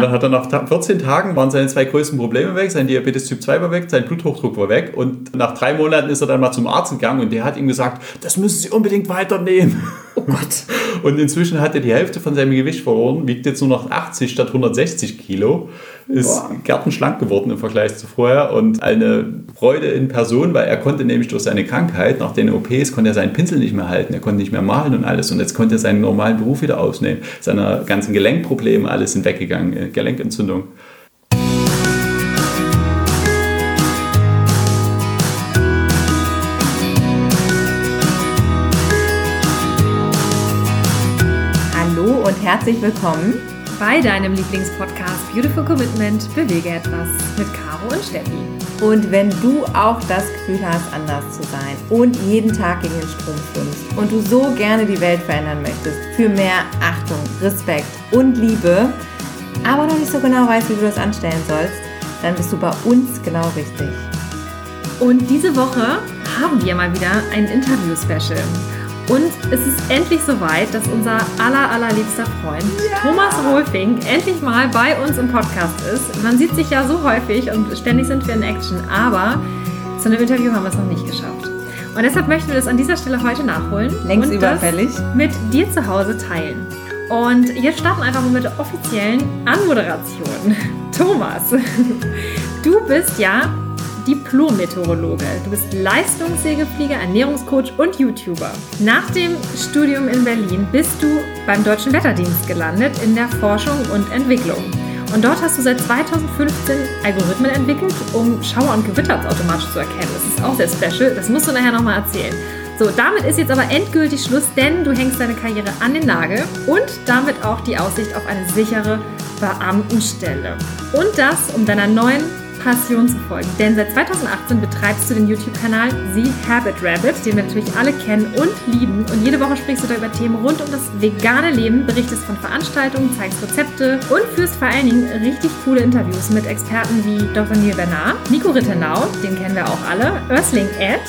Dann hat er nach 14 Tagen waren seine zwei größten Probleme weg, sein Diabetes Typ 2 war weg, sein Bluthochdruck war weg und nach drei Monaten ist er dann mal zum Arzt gegangen und der hat ihm gesagt, das müssen Sie unbedingt weiternehmen. Oh Gott. Und inzwischen hat er die Hälfte von seinem Gewicht verloren, wiegt jetzt nur noch 80 statt 160 Kilo ist Boah. gärtenschlank geworden im Vergleich zu vorher und eine Freude in Person, weil er konnte nämlich durch seine Krankheit, nach den OPs, konnte er seinen Pinsel nicht mehr halten, er konnte nicht mehr malen und alles und jetzt konnte er seinen normalen Beruf wieder ausnehmen. Seine ganzen Gelenkprobleme, alles sind weggegangen, äh, Gelenkentzündung. Herzlich willkommen bei deinem Lieblingspodcast Beautiful Commitment Bewege etwas mit Caro und Steffi. Und wenn du auch das Gefühl hast, anders zu sein und jeden Tag gegen den Strom schwimmst und du so gerne die Welt verändern möchtest für mehr Achtung, Respekt und Liebe, aber noch nicht so genau weißt, wie du das anstellen sollst, dann bist du bei uns genau richtig. Und diese Woche haben wir mal wieder ein Interview-Special. Und es ist endlich soweit, dass unser aller, allerliebster Freund ja. Thomas Rolfing endlich mal bei uns im Podcast ist. Man sieht sich ja so häufig und ständig sind wir in Action, aber zu einem Interview haben wir es noch nicht geschafft. Und deshalb möchten wir das an dieser Stelle heute nachholen. Längst und überfällig. mit dir zu Hause teilen. Und jetzt starten wir einfach mal mit der offiziellen Anmoderation. Thomas, du bist ja Diplom-Meteorologe. Du bist Leistungssegelflieger, Ernährungscoach und YouTuber. Nach dem Studium in Berlin bist du beim Deutschen Wetterdienst gelandet in der Forschung und Entwicklung. Und dort hast du seit 2015 Algorithmen entwickelt, um Schauer und Gewitter automatisch zu erkennen. Das ist auch sehr special, das musst du nachher nochmal erzählen. So, damit ist jetzt aber endgültig Schluss, denn du hängst deine Karriere an den Nagel und damit auch die Aussicht auf eine sichere Beamtenstelle. Und das, um deiner neuen Passion zu folgen. Denn seit 2018 betreibst du den YouTube-Kanal The Habit Rabbit, den wir natürlich alle kennen und lieben. Und jede Woche sprichst du da über Themen rund um das vegane Leben, berichtest von Veranstaltungen, zeigst Rezepte und führst vor allen Dingen richtig coole Interviews mit Experten wie Dr. Neil Bernard, Nico Rittenau, den kennen wir auch alle, Earthling Ed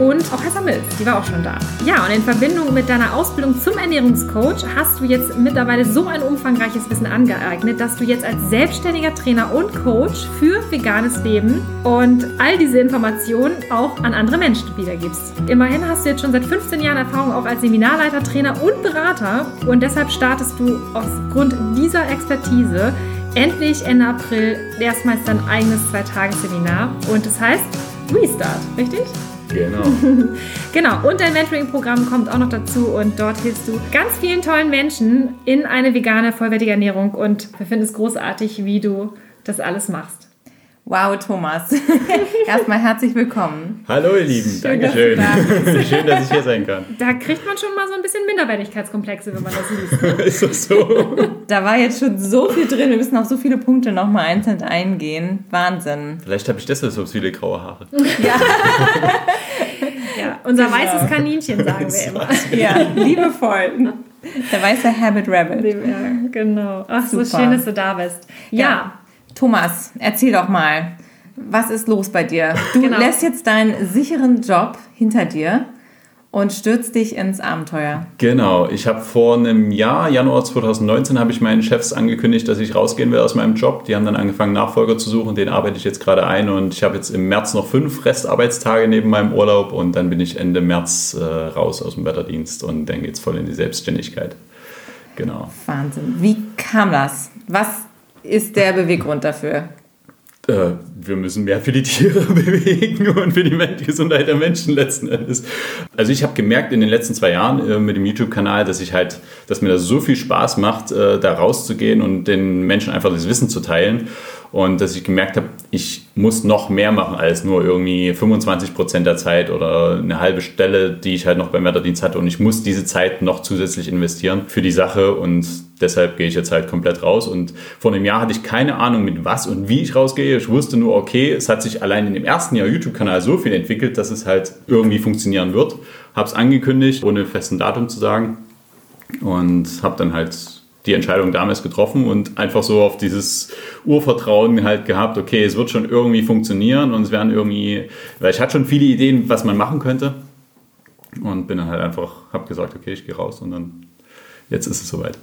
und auch Hessa Mills, die war auch schon da. Ja, und in Verbindung mit deiner Ausbildung zum Ernährungscoach hast du jetzt mittlerweile so ein umfangreiches Wissen angeeignet, dass du jetzt als selbstständiger Trainer und Coach für veganes Leben und all diese Informationen auch an andere Menschen wiedergibst. Immerhin hast du jetzt schon seit 15 Jahren Erfahrung auch als Seminarleiter, Trainer und Berater und deshalb startest du aufgrund dieser Expertise endlich Ende April erstmals dein eigenes Zwei-Tages-Seminar und das heißt Restart, richtig? Genau. genau. Und dein Mentoring-Programm kommt auch noch dazu und dort hilfst du ganz vielen tollen Menschen in eine vegane, vollwertige Ernährung und wir finden es großartig, wie du das alles machst. Wow, Thomas. Erstmal herzlich willkommen. Hallo, ihr Lieben. Schön, Dankeschön. Dass Schön, dass ich hier sein kann. Da kriegt man schon mal so ein bisschen Minderwertigkeitskomplexe, wenn man das liest. Ist das so? Da war jetzt schon so viel drin. Wir müssen auf so viele Punkte nochmal einzeln eingehen. Wahnsinn. Vielleicht habe ich deshalb so viele graue Haare. Ja. ja, unser genau. weißes Kaninchen, sagen wir immer. Ja, liebevoll. Der weiße Habit Rabbit. Ja, genau. Ach, Super. so schön, dass du da bist. ja. ja. Thomas, erzähl doch mal, was ist los bei dir? Du genau. lässt jetzt deinen sicheren Job hinter dir und stürzt dich ins Abenteuer. Genau, ich habe vor einem Jahr, Januar 2019, habe ich meinen Chefs angekündigt, dass ich rausgehen will aus meinem Job. Die haben dann angefangen, Nachfolger zu suchen, den arbeite ich jetzt gerade ein und ich habe jetzt im März noch fünf Restarbeitstage neben meinem Urlaub und dann bin ich Ende März äh, raus aus dem Wetterdienst und dann geht es voll in die Selbstständigkeit. Genau. Wahnsinn. Wie kam das? Was ist der Beweggrund dafür? Äh, wir müssen mehr für die Tiere bewegen und für die Gesundheit der Menschen letzten Endes. Also ich habe gemerkt in den letzten zwei Jahren äh, mit dem YouTube-Kanal, dass ich halt, dass mir das so viel Spaß macht, äh, da rauszugehen und den Menschen einfach das Wissen zu teilen und dass ich gemerkt habe, ich muss noch mehr machen als nur irgendwie 25 Prozent der Zeit oder eine halbe Stelle, die ich halt noch beim Wetterdienst hatte und ich muss diese Zeit noch zusätzlich investieren für die Sache und deshalb gehe ich jetzt halt komplett raus und vor einem Jahr hatte ich keine Ahnung mit was und wie ich rausgehe. Ich wusste nur, okay, es hat sich allein in dem ersten Jahr YouTube-Kanal so viel entwickelt, dass es halt irgendwie funktionieren wird. Habe es angekündigt, ohne festen Datum zu sagen und habe dann halt die Entscheidung damals getroffen und einfach so auf dieses Urvertrauen halt gehabt, okay, es wird schon irgendwie funktionieren und es werden irgendwie, weil ich hatte schon viele Ideen, was man machen könnte und bin dann halt einfach, habe gesagt, okay, ich gehe raus und dann, jetzt ist es soweit.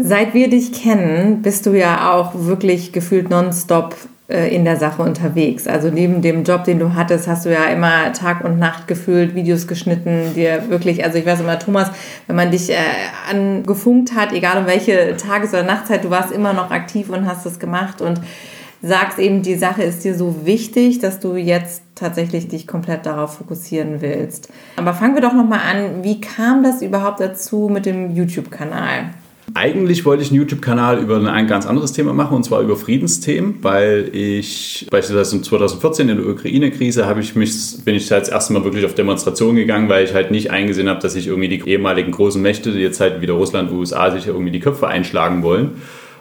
Seit wir dich kennen, bist du ja auch wirklich gefühlt nonstop äh, in der Sache unterwegs. Also neben dem Job, den du hattest, hast du ja immer Tag und Nacht gefühlt Videos geschnitten, dir wirklich, also ich weiß immer, Thomas, wenn man dich äh, angefunkt hat, egal um welche Tages- oder Nachtzeit, du warst immer noch aktiv und hast das gemacht und sagst eben, die Sache ist dir so wichtig, dass du jetzt tatsächlich dich komplett darauf fokussieren willst. Aber fangen wir doch nochmal an, wie kam das überhaupt dazu mit dem YouTube-Kanal? Eigentlich wollte ich einen YouTube-Kanal über ein ganz anderes Thema machen, und zwar über Friedensthemen, weil ich beispielsweise 2014 in der Ukraine-Krise habe ich mich, bin ich halt das erste Mal wirklich auf Demonstrationen gegangen, weil ich halt nicht eingesehen habe, dass sich irgendwie die ehemaligen großen Mächte, die jetzt halt wieder Russland, USA, sich irgendwie die Köpfe einschlagen wollen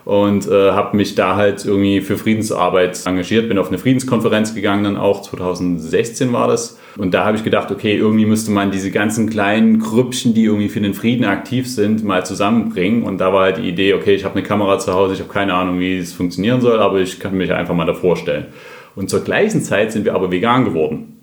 und äh, habe mich da halt irgendwie für Friedensarbeit engagiert, bin auf eine Friedenskonferenz gegangen, dann auch 2016 war das. Und da habe ich gedacht, okay, irgendwie müsste man diese ganzen kleinen Grüppchen, die irgendwie für den Frieden aktiv sind, mal zusammenbringen. Und da war halt die Idee, okay, ich habe eine Kamera zu Hause, ich habe keine Ahnung, wie es funktionieren soll, aber ich kann mich einfach mal da vorstellen. Und zur gleichen Zeit sind wir aber vegan geworden.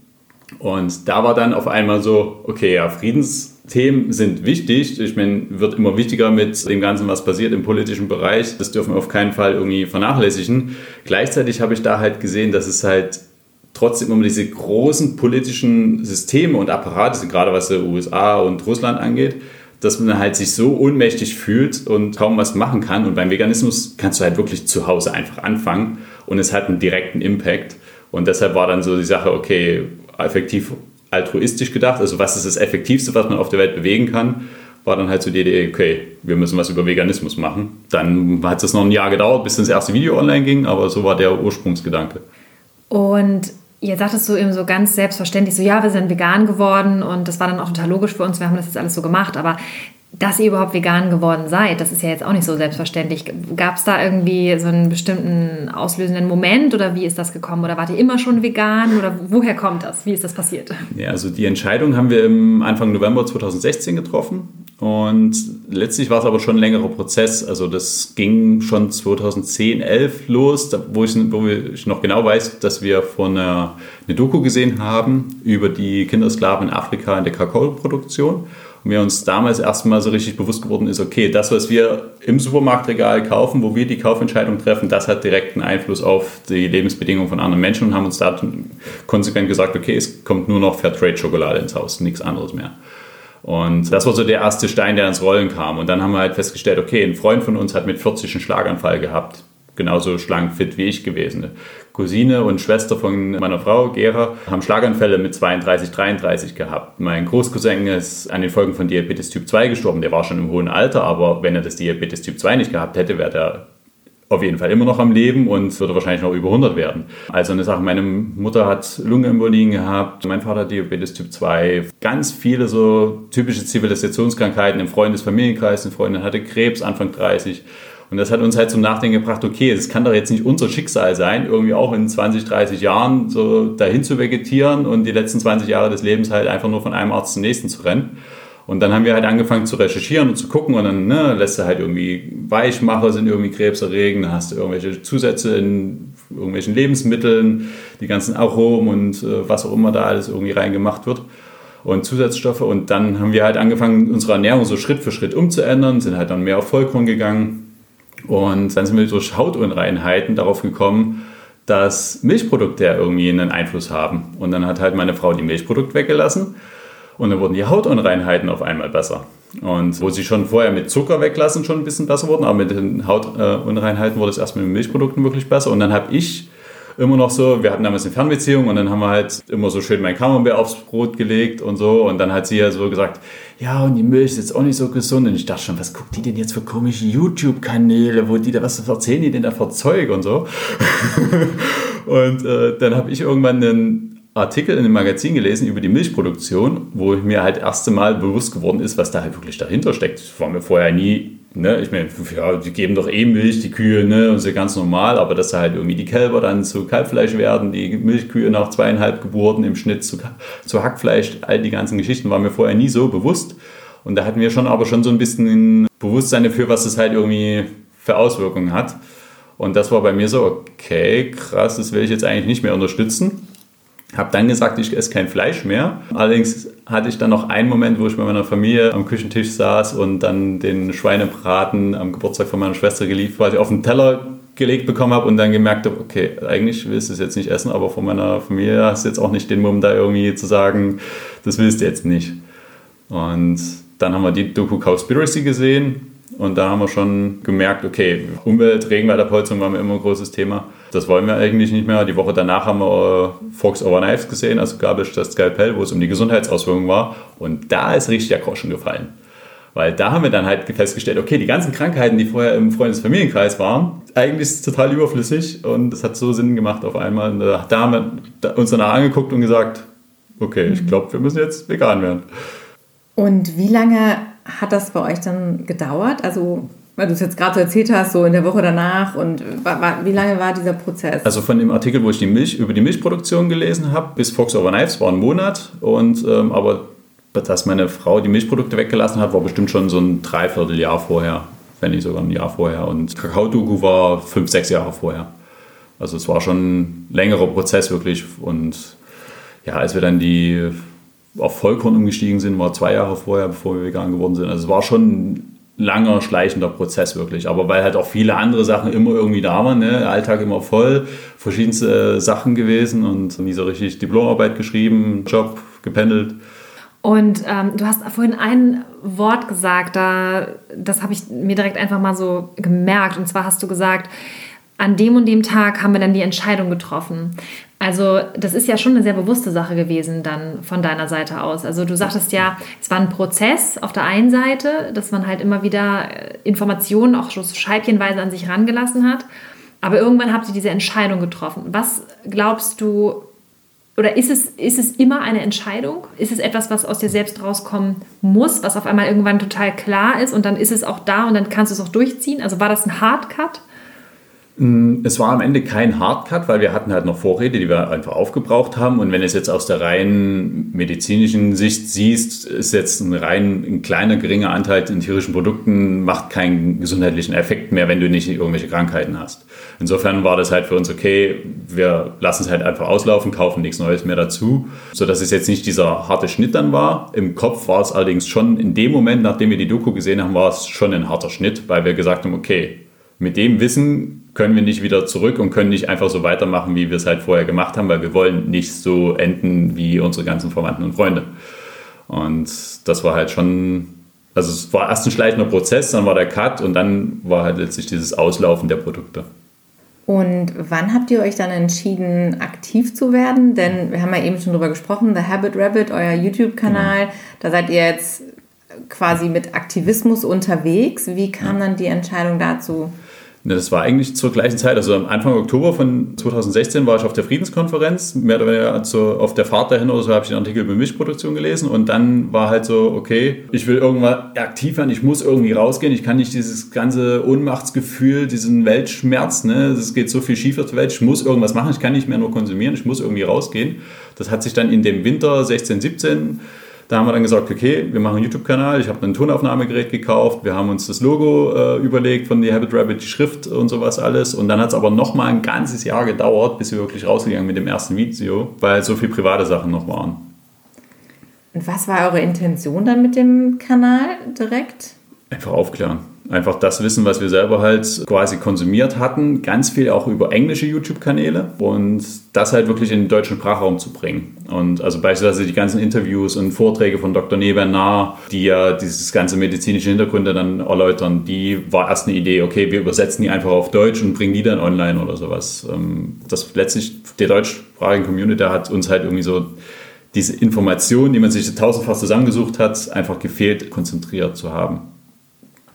Und da war dann auf einmal so, okay, ja, Friedens Themen sind wichtig. Ich meine, wird immer wichtiger mit dem Ganzen, was passiert im politischen Bereich. Das dürfen wir auf keinen Fall irgendwie vernachlässigen. Gleichzeitig habe ich da halt gesehen, dass es halt trotzdem immer diese großen politischen Systeme und Apparate, gerade was die USA und Russland angeht, dass man halt sich so ohnmächtig fühlt und kaum was machen kann. Und beim Veganismus kannst du halt wirklich zu Hause einfach anfangen und es hat einen direkten Impact. Und deshalb war dann so die Sache, okay, effektiv altruistisch gedacht, also was ist das Effektivste, was man auf der Welt bewegen kann, war dann halt so die Idee, okay, wir müssen was über Veganismus machen. Dann hat es noch ein Jahr gedauert, bis das erste Video online ging, aber so war der Ursprungsgedanke. Und ihr sagtest so eben so ganz selbstverständlich, so ja, wir sind vegan geworden und das war dann auch total logisch für uns, wir haben das jetzt alles so gemacht, aber dass ihr überhaupt vegan geworden seid, das ist ja jetzt auch nicht so selbstverständlich. Gab es da irgendwie so einen bestimmten auslösenden Moment oder wie ist das gekommen? Oder wart ihr immer schon vegan oder woher kommt das? Wie ist das passiert? Ja, also die Entscheidung haben wir im Anfang November 2016 getroffen und letztlich war es aber schon ein längerer Prozess. Also das ging schon 2010, 11 los, wo ich, wo ich noch genau weiß, dass wir von eine Doku gesehen haben über die Kindersklaven in Afrika in der Kakaoproduktion und mir uns damals erstmal so richtig bewusst geworden ist, okay, das, was wir im Supermarktregal kaufen, wo wir die Kaufentscheidung treffen, das hat direkten Einfluss auf die Lebensbedingungen von anderen Menschen und haben uns da konsequent gesagt, okay, es kommt nur noch Fairtrade-Schokolade ins Haus, nichts anderes mehr. Und das war so der erste Stein, der ins Rollen kam. Und dann haben wir halt festgestellt, okay, ein Freund von uns hat mit 40 einen Schlaganfall gehabt genauso schlank fit wie ich gewesen. Cousine und Schwester von meiner Frau, Gera, haben Schlaganfälle mit 32, 33 gehabt. Mein Großcousin ist an den Folgen von Diabetes Typ 2 gestorben. Der war schon im hohen Alter, aber wenn er das Diabetes Typ 2 nicht gehabt hätte, wäre der auf jeden Fall immer noch am Leben und würde wahrscheinlich noch über 100 werden. Also eine Sache, meine Mutter hat Lungenembolien gehabt, mein Vater Diabetes Typ 2, ganz viele so typische Zivilisationskrankheiten im Freundesfamilienkreis, eine Freundin hatte Krebs Anfang 30 und das hat uns halt zum Nachdenken gebracht, okay, es kann doch jetzt nicht unser Schicksal sein, irgendwie auch in 20, 30 Jahren so dahin zu vegetieren und die letzten 20 Jahre des Lebens halt einfach nur von einem Arzt zum nächsten zu rennen. Und dann haben wir halt angefangen zu recherchieren und zu gucken und dann ne, lässt du halt irgendwie Weichmacher sind irgendwie krebserregend, hast du irgendwelche Zusätze in irgendwelchen Lebensmitteln, die ganzen Aromen und äh, was auch immer da alles irgendwie reingemacht wird und Zusatzstoffe. Und dann haben wir halt angefangen, unsere Ernährung so Schritt für Schritt umzuändern, sind halt dann mehr auf Vollkorn gegangen und dann sind wir durch Hautunreinheiten darauf gekommen, dass Milchprodukte ja irgendwie einen Einfluss haben. Und dann hat halt meine Frau die Milchprodukte weggelassen und dann wurden die Hautunreinheiten auf einmal besser. Und wo sie schon vorher mit Zucker weglassen schon ein bisschen besser wurden, aber mit den Hautunreinheiten wurde es erst mit den Milchprodukten wirklich besser. Und dann habe ich immer noch so, wir hatten damals eine Fernbeziehung und dann haben wir halt immer so schön mein Camembert aufs Brot gelegt und so und dann hat sie ja so gesagt, ja und die Milch ist jetzt auch nicht so gesund und ich dachte schon, was guckt die denn jetzt für komische YouTube-Kanäle, wo die da, was erzählen die denn da für Zeug und so. und äh, dann habe ich irgendwann einen Artikel in einem Magazin gelesen über die Milchproduktion, wo mir halt das erste Mal bewusst geworden ist, was da halt wirklich dahinter steckt. Das war mir vorher nie Ne, ich meine, ja, die geben doch eh Milch, die Kühe, ne, und ja ganz normal, aber dass halt irgendwie die Kälber dann zu Kalbfleisch werden, die Milchkühe nach zweieinhalb Geburten im Schnitt zu, zu Hackfleisch, all die ganzen Geschichten waren mir vorher nie so bewusst. Und da hatten wir schon aber schon so ein bisschen Bewusstsein dafür, was das halt irgendwie für Auswirkungen hat. Und das war bei mir so, okay, krass, das will ich jetzt eigentlich nicht mehr unterstützen. Habe dann gesagt, ich esse kein Fleisch mehr. Allerdings hatte ich dann noch einen Moment, wo ich mit meiner Familie am Küchentisch saß und dann den Schweinebraten am Geburtstag von meiner Schwester geliefert, quasi auf den Teller gelegt bekommen habe und dann gemerkt habe, okay, eigentlich willst du es jetzt nicht essen, aber von meiner Familie hast du jetzt auch nicht den Mumm, da irgendwie zu sagen, das willst du jetzt nicht. Und dann haben wir die Doku Cowspiracy gesehen und da haben wir schon gemerkt, okay, Umwelt, Regenwaldabholzung war mir immer ein großes Thema. Das wollen wir eigentlich nicht mehr. Die Woche danach haben wir äh, Fox Over Knives gesehen, also Gabelsch das Skalpell, wo es um die Gesundheitsauswirkungen war. Und da ist richtig der Groschen gefallen. Weil da haben wir dann halt festgestellt, okay, die ganzen Krankheiten, die vorher im Freundesfamilienkreis waren, eigentlich ist es total überflüssig und es hat so Sinn gemacht auf einmal. Und da haben wir uns danach angeguckt und gesagt, okay, ich mhm. glaube, wir müssen jetzt vegan werden. Und wie lange hat das bei euch dann gedauert? Also, weil du es jetzt gerade so erzählt hast, so in der Woche danach und wie lange war dieser Prozess? Also von dem Artikel, wo ich die Milch über die Milchproduktion gelesen habe, bis Fox Over Knives war ein Monat und ähm, aber dass meine Frau die Milchprodukte weggelassen hat, war bestimmt schon so ein Dreivierteljahr vorher, wenn nicht sogar ein Jahr vorher. Und Kakao-Doku war fünf, sechs Jahre vorher. Also es war schon ein längerer Prozess wirklich. Und ja, als wir dann die auf Vollkorn umgestiegen sind, war zwei Jahre vorher, bevor wir vegan geworden sind. Also es war schon langer, schleichender Prozess wirklich. Aber weil halt auch viele andere Sachen immer irgendwie da waren, ne? Alltag immer voll, verschiedenste Sachen gewesen und nie so richtig Diplomarbeit geschrieben, Job, gependelt. Und ähm, du hast vorhin ein Wort gesagt, da, das habe ich mir direkt einfach mal so gemerkt. Und zwar hast du gesagt, an dem und dem Tag haben wir dann die Entscheidung getroffen. Also das ist ja schon eine sehr bewusste Sache gewesen dann von deiner Seite aus. Also du sagtest ja, es war ein Prozess auf der einen Seite, dass man halt immer wieder äh, Informationen auch schon scheibchenweise an sich rangelassen hat. Aber irgendwann habt ihr diese Entscheidung getroffen. Was glaubst du, oder ist es, ist es immer eine Entscheidung? Ist es etwas, was aus dir selbst rauskommen muss, was auf einmal irgendwann total klar ist und dann ist es auch da und dann kannst du es auch durchziehen? Also war das ein Hardcut? Mm, es war am Ende kein Hardcut, weil wir hatten halt noch Vorräte, die wir einfach aufgebraucht haben. Und wenn du es jetzt aus der rein medizinischen Sicht siehst, ist jetzt ein rein ein kleiner, geringer Anteil in tierischen Produkten, macht keinen gesundheitlichen Effekt mehr, wenn du nicht irgendwelche Krankheiten hast. Insofern war das halt für uns okay, wir lassen es halt einfach auslaufen, kaufen nichts Neues mehr dazu, sodass es jetzt nicht dieser harte Schnitt dann war. Im Kopf war es allerdings schon in dem Moment, nachdem wir die Doku gesehen haben, war es schon ein harter Schnitt, weil wir gesagt haben, okay, mit dem Wissen können wir nicht wieder zurück und können nicht einfach so weitermachen, wie wir es halt vorher gemacht haben, weil wir wollen nicht so enden wie unsere ganzen Verwandten und Freunde. Und das war halt schon, also es war erst ein schleichender Prozess, dann war der Cut und dann war halt letztlich dieses Auslaufen der Produkte. Und wann habt ihr euch dann entschieden, aktiv zu werden? Denn wir haben ja eben schon drüber gesprochen, The Habit Rabbit, euer YouTube-Kanal, genau. da seid ihr jetzt quasi mit Aktivismus unterwegs. Wie kam ja. dann die Entscheidung dazu? Das war eigentlich zur gleichen Zeit. Also am Anfang Oktober von 2016 war ich auf der Friedenskonferenz, mehr oder weniger also auf der Fahrt dahin oder so habe ich den Artikel über Milchproduktion gelesen und dann war halt so, okay, ich will irgendwann aktiv werden, ich muss irgendwie rausgehen, ich kann nicht dieses ganze Ohnmachtsgefühl, diesen Weltschmerz, ne, es geht so viel schief auf der Welt, ich muss irgendwas machen, ich kann nicht mehr nur konsumieren, ich muss irgendwie rausgehen. Das hat sich dann in dem Winter 16, 17 da haben wir dann gesagt, okay, wir machen einen YouTube-Kanal. Ich habe ein Tonaufnahmegerät gekauft. Wir haben uns das Logo äh, überlegt von The Habit Rabbit, die Schrift und sowas alles. Und dann hat es aber noch mal ein ganzes Jahr gedauert, bis wir wirklich rausgegangen mit dem ersten Video, weil so viele private Sachen noch waren. Und was war eure Intention dann mit dem Kanal direkt? Einfach aufklären einfach das Wissen, was wir selber halt quasi konsumiert hatten, ganz viel auch über englische YouTube-Kanäle und das halt wirklich in den deutschen Sprachraum zu bringen. Und also beispielsweise die ganzen Interviews und Vorträge von Dr. Nebenar, die ja dieses ganze medizinische Hintergründe dann erläutern, die war erst eine Idee, okay, wir übersetzen die einfach auf Deutsch und bringen die dann online oder sowas. Ähm, das letztlich, der deutschsprachigen Community hat uns halt irgendwie so diese Information, die man sich tausendfach zusammengesucht hat, einfach gefehlt, konzentriert zu haben.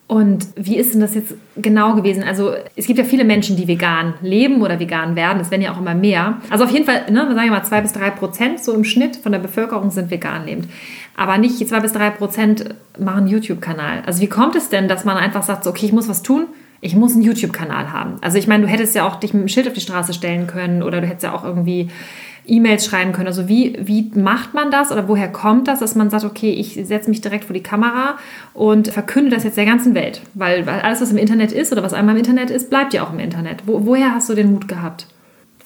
Und wie ist denn das jetzt genau gewesen? Also es gibt ja viele Menschen, die vegan leben oder vegan werden. Es werden ja auch immer mehr. Also auf jeden Fall, ne, wir sagen ja mal zwei bis drei Prozent so im Schnitt von der Bevölkerung sind vegan lebend. Aber nicht zwei bis drei Prozent machen YouTube-Kanal. Also wie kommt es denn, dass man einfach sagt, so, okay, ich muss was tun? Ich muss einen YouTube-Kanal haben. Also ich meine, du hättest ja auch dich mit einem Schild auf die Straße stellen können oder du hättest ja auch irgendwie E-Mails schreiben können. Also wie, wie macht man das oder woher kommt das, dass man sagt, okay, ich setze mich direkt vor die Kamera und verkünde das jetzt der ganzen Welt? Weil, alles, was im Internet ist oder was einmal im Internet ist, bleibt ja auch im Internet. Wo, woher hast du den Mut gehabt?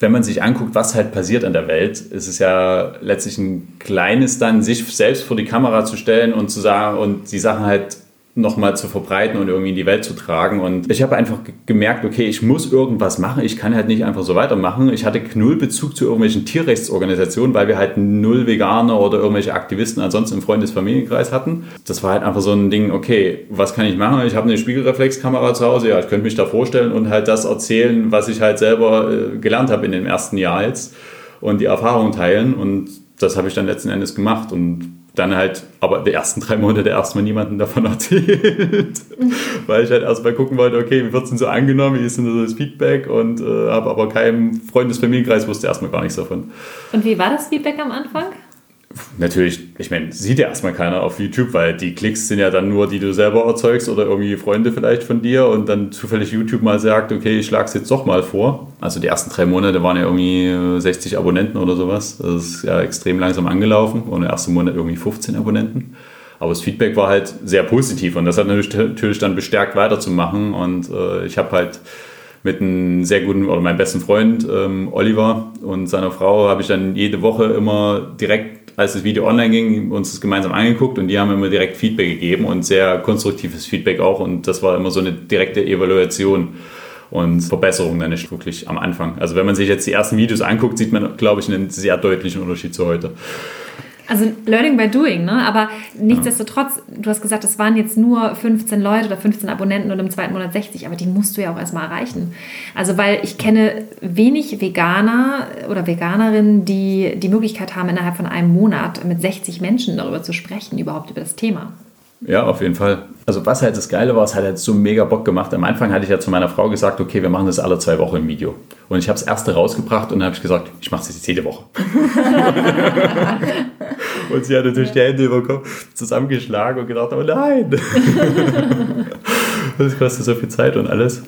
wenn man sich anguckt, was halt passiert in der Welt, ist es ja letztlich ein kleines dann, sich selbst vor die Kamera zu stellen und zu sagen und die Sachen halt nochmal zu verbreiten und irgendwie in die Welt zu tragen. Und ich habe einfach gemerkt, okay, ich muss irgendwas machen. Ich kann halt nicht einfach so weitermachen. Ich hatte null Bezug zu irgendwelchen Tierrechtsorganisationen, weil wir halt null Veganer oder irgendwelche Aktivisten ansonsten im Freundesfamilienkreis hatten. Das war halt einfach so ein Ding, okay, was kann ich machen? Ich habe eine Spiegelreflexkamera zu Hause, ja, ich könnte mich da vorstellen und halt das erzählen, was ich halt selber äh, gelernt habe in dem ersten Jahr jetzt und die Erfahrung teilen. Und das habe ich dann letzten Endes gemacht und dann halt, aber die ersten drei Monate erstmal niemandem davon erzählt, weil ich halt erstmal gucken wollte, okay, wie wird es denn so angenommen, wie ist denn so das Feedback und äh, habe aber keinem Freundesfamilienkreis wusste erstmal gar nichts davon. Und wie war das Feedback am Anfang? Natürlich, ich meine, sieht ja erstmal keiner auf YouTube, weil die Klicks sind ja dann nur, die du selber erzeugst oder irgendwie Freunde vielleicht von dir und dann zufällig YouTube mal sagt, okay, ich schlage es jetzt doch mal vor. Also die ersten drei Monate waren ja irgendwie 60 Abonnenten oder sowas. Das ist ja extrem langsam angelaufen und im ersten Monat irgendwie 15 Abonnenten. Aber das Feedback war halt sehr positiv und das hat natürlich dann bestärkt weiterzumachen und äh, ich habe halt mit einem sehr guten oder meinem besten Freund ähm, Oliver und seiner Frau habe ich dann jede Woche immer direkt als das Video online ging, uns das gemeinsam angeguckt und die haben immer direkt Feedback gegeben und sehr konstruktives Feedback auch und das war immer so eine direkte Evaluation und Verbesserung dann nicht wirklich am Anfang. Also wenn man sich jetzt die ersten Videos anguckt, sieht man, glaube ich, einen sehr deutlichen Unterschied zu heute. Also Learning by Doing, ne? Aber nichtsdestotrotz, du hast gesagt, es waren jetzt nur 15 Leute oder 15 Abonnenten und im zweiten Monat 60, aber die musst du ja auch erstmal erreichen. Also weil ich kenne wenig Veganer oder Veganerinnen, die die Möglichkeit haben, innerhalb von einem Monat mit 60 Menschen darüber zu sprechen, überhaupt über das Thema. Ja, auf jeden Fall. Also was halt das Geile war, es hat halt so mega Bock gemacht. Am Anfang hatte ich ja zu meiner Frau gesagt, okay, wir machen das alle zwei Wochen im Video. Und ich habe das erste rausgebracht und dann habe ich gesagt, ich mache das jetzt jede Woche. und sie hat natürlich die Hände über den Kopf zusammengeschlagen und gedacht, oh nein. das kostet so viel Zeit und alles.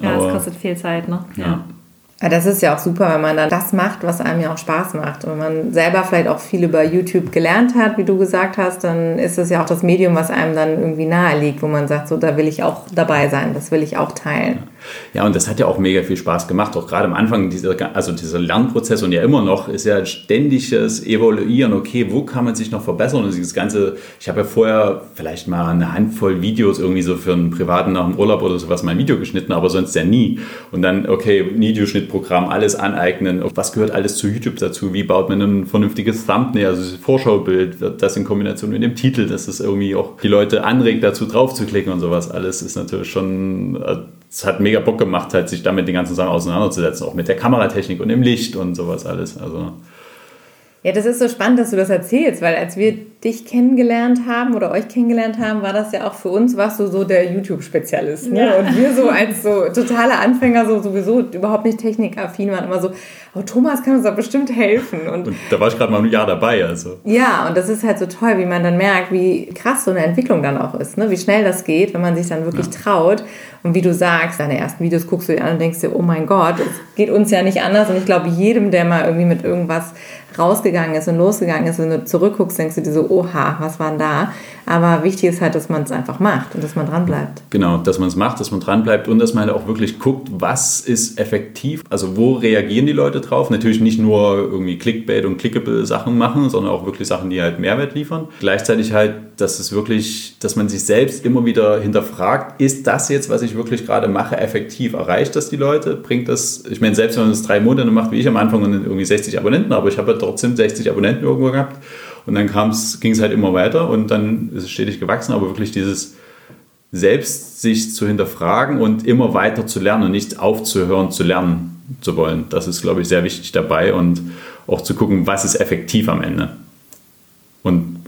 Ja, es kostet viel Zeit, ne? ja. ja. Ja, das ist ja auch super, wenn man dann das macht, was einem ja auch Spaß macht. Und wenn man selber vielleicht auch viel über YouTube gelernt hat, wie du gesagt hast, dann ist es ja auch das Medium, was einem dann irgendwie nahe liegt, wo man sagt, so da will ich auch dabei sein, das will ich auch teilen. Ja, und das hat ja auch mega viel Spaß gemacht. Auch gerade am Anfang, dieser, also dieser Lernprozess und ja immer noch, ist ja ständiges Evaluieren, okay, wo kann man sich noch verbessern? Und dieses Ganze, ich habe ja vorher vielleicht mal eine Handvoll Videos irgendwie so für einen privaten nach dem Urlaub oder sowas mal ein Video geschnitten, aber sonst ja nie. Und dann, okay, Videoschnitt Programm, alles aneignen. Was gehört alles zu YouTube dazu? Wie baut man ein vernünftiges Thumbnail, also das Vorschaubild, das in Kombination mit dem Titel, dass es irgendwie auch die Leute anregt, dazu drauf zu klicken und sowas. Alles ist natürlich schon, es hat mega Bock gemacht, halt, sich damit den ganzen Sachen auseinanderzusetzen, auch mit der Kameratechnik und dem Licht und sowas alles. Also ja, das ist so spannend, dass du das erzählst, weil als wir dich kennengelernt haben oder euch kennengelernt haben, war das ja auch für uns, warst du so der YouTube-Spezialist. Ne? Ja. Und wir so als so totale Anfänger, so sowieso überhaupt nicht technikaffin waren, immer so, oh, Thomas kann uns da bestimmt helfen. Und, und da war ich gerade mal ein Jahr dabei. Also. Ja, und das ist halt so toll, wie man dann merkt, wie krass so eine Entwicklung dann auch ist, ne? wie schnell das geht, wenn man sich dann wirklich ja. traut. Und wie du sagst, deine ersten Videos guckst du dir an und denkst dir, oh mein Gott, es geht uns ja nicht anders. Und ich glaube, jedem, der mal irgendwie mit irgendwas rausgegangen ist und losgegangen ist, wenn du zurückguckst, denkst du dir so, oha, was war denn da? Aber wichtig ist halt, dass man es einfach macht und dass man dran bleibt. Genau, dass man es macht, dass man dran bleibt und dass man halt auch wirklich guckt, was ist effektiv. Also wo reagieren die Leute drauf? Natürlich nicht nur irgendwie Clickbait und clickable Sachen machen, sondern auch wirklich Sachen, die halt Mehrwert liefern. Gleichzeitig halt, dass es wirklich, dass man sich selbst immer wieder hinterfragt, ist das jetzt, was ich wirklich gerade mache, effektiv? Erreicht das die Leute? Bringt das, ich meine, selbst wenn man das drei Monate macht, wie ich am Anfang und irgendwie 60 Abonnenten, aber ich habe ja trotzdem 60 Abonnenten irgendwo gehabt und dann ging es halt immer weiter und dann ist es stetig gewachsen, aber wirklich dieses selbst sich zu hinterfragen und immer weiter zu lernen und nicht aufzuhören zu lernen zu wollen. Das ist, glaube ich, sehr wichtig dabei und auch zu gucken, was ist effektiv am Ende. Und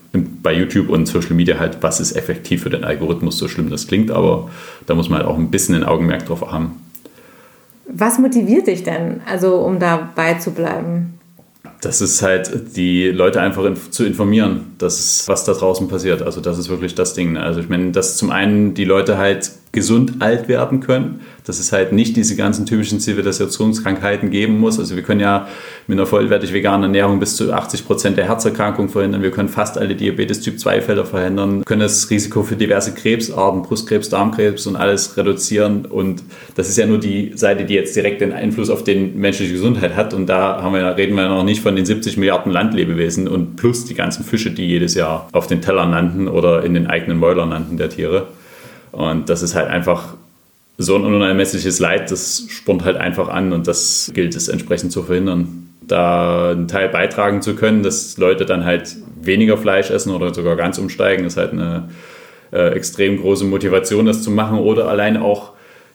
bei YouTube und Social Media halt, was ist effektiv für den Algorithmus, so schlimm das klingt, aber da muss man halt auch ein bisschen ein Augenmerk drauf haben. Was motiviert dich denn, also um dabei zu bleiben? Das ist halt, die Leute einfach zu informieren, dass was da draußen passiert. Also das ist wirklich das Ding. Ne? Also ich meine, dass zum einen die Leute halt gesund alt werden können, dass es halt nicht diese ganzen typischen Zivilisationskrankheiten geben muss. Also wir können ja mit einer vollwertig veganen Ernährung bis zu 80 Prozent der Herzerkrankungen verhindern. Wir können fast alle Diabetes Typ 2 Fälle verhindern, können das Risiko für diverse Krebsarten, Brustkrebs, Darmkrebs und alles reduzieren. Und das ist ja nur die Seite, die jetzt direkt den Einfluss auf die menschliche Gesundheit hat. Und da wir, reden wir noch nicht von den 70 Milliarden Landlebewesen und plus die ganzen Fische, die jedes Jahr auf den Tellern landen oder in den eigenen Mäulern landen der Tiere. Und das ist halt einfach so ein unermessliches Leid, das spornt halt einfach an und das gilt es entsprechend zu verhindern. Da einen Teil beitragen zu können, dass Leute dann halt weniger Fleisch essen oder sogar ganz umsteigen, ist halt eine äh, extrem große Motivation, das zu machen oder allein auch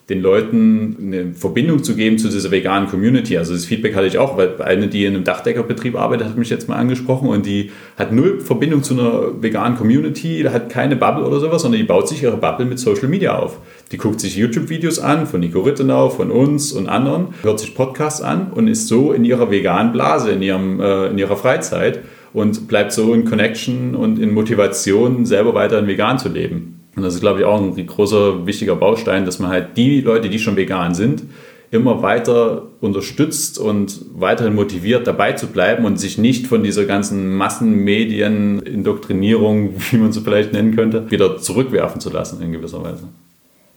den Leuten eine Verbindung zu geben zu dieser veganen Community. Also das Feedback hatte ich auch, weil eine, die in einem Dachdeckerbetrieb arbeitet, hat mich jetzt mal angesprochen und die hat null Verbindung zu einer veganen Community, hat keine Bubble oder sowas, sondern die baut sich ihre Bubble mit Social Media auf. Die guckt sich YouTube-Videos an von Nico Rittenau, von uns und anderen, hört sich Podcasts an und ist so in ihrer veganen Blase, in, ihrem, äh, in ihrer Freizeit und bleibt so in Connection und in Motivation, selber weiter vegan zu leben. Und das ist, glaube ich, auch ein großer, wichtiger Baustein, dass man halt die Leute, die schon vegan sind, immer weiter unterstützt und weiterhin motiviert, dabei zu bleiben und sich nicht von dieser ganzen Massenmedien-Indoktrinierung, wie man sie vielleicht nennen könnte, wieder zurückwerfen zu lassen in gewisser Weise.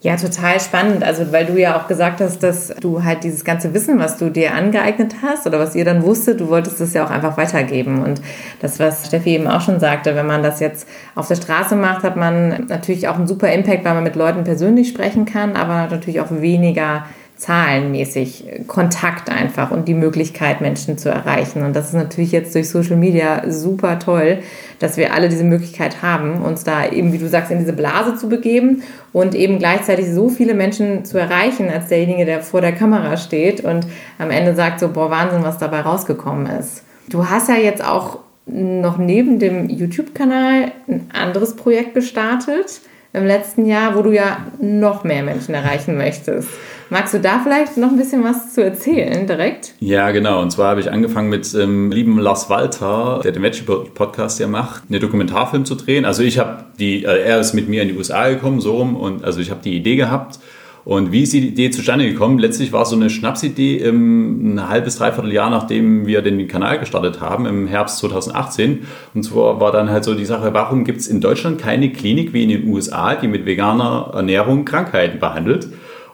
Ja, total spannend. Also, weil du ja auch gesagt hast, dass du halt dieses ganze Wissen, was du dir angeeignet hast oder was ihr dann wusstet, du wolltest es ja auch einfach weitergeben. Und das, was Steffi eben auch schon sagte, wenn man das jetzt auf der Straße macht, hat man natürlich auch einen super Impact, weil man mit Leuten persönlich sprechen kann, aber natürlich auch weniger zahlenmäßig Kontakt einfach und die Möglichkeit, Menschen zu erreichen. Und das ist natürlich jetzt durch Social Media super toll, dass wir alle diese Möglichkeit haben, uns da eben, wie du sagst, in diese Blase zu begeben und eben gleichzeitig so viele Menschen zu erreichen, als derjenige, der vor der Kamera steht und am Ende sagt so, boah, Wahnsinn, was dabei rausgekommen ist. Du hast ja jetzt auch noch neben dem YouTube-Kanal ein anderes Projekt gestartet im letzten Jahr, wo du ja noch mehr Menschen erreichen möchtest. Magst du da vielleicht noch ein bisschen was zu erzählen direkt? Ja, genau. Und zwar habe ich angefangen mit ähm, lieben Lars Walter, der den Veggie-Podcast ja macht, einen Dokumentarfilm zu drehen. Also ich habe die, äh, er ist mit mir in die USA gekommen, so rum, und also ich habe die Idee gehabt. Und wie ist die Idee zustande gekommen? Letztlich war es so eine Schnapsidee im, ein halbes, dreiviertel Jahr, nachdem wir den Kanal gestartet haben, im Herbst 2018. Und zwar war dann halt so die Sache, warum gibt es in Deutschland keine Klinik wie in den USA, die mit veganer Ernährung Krankheiten behandelt?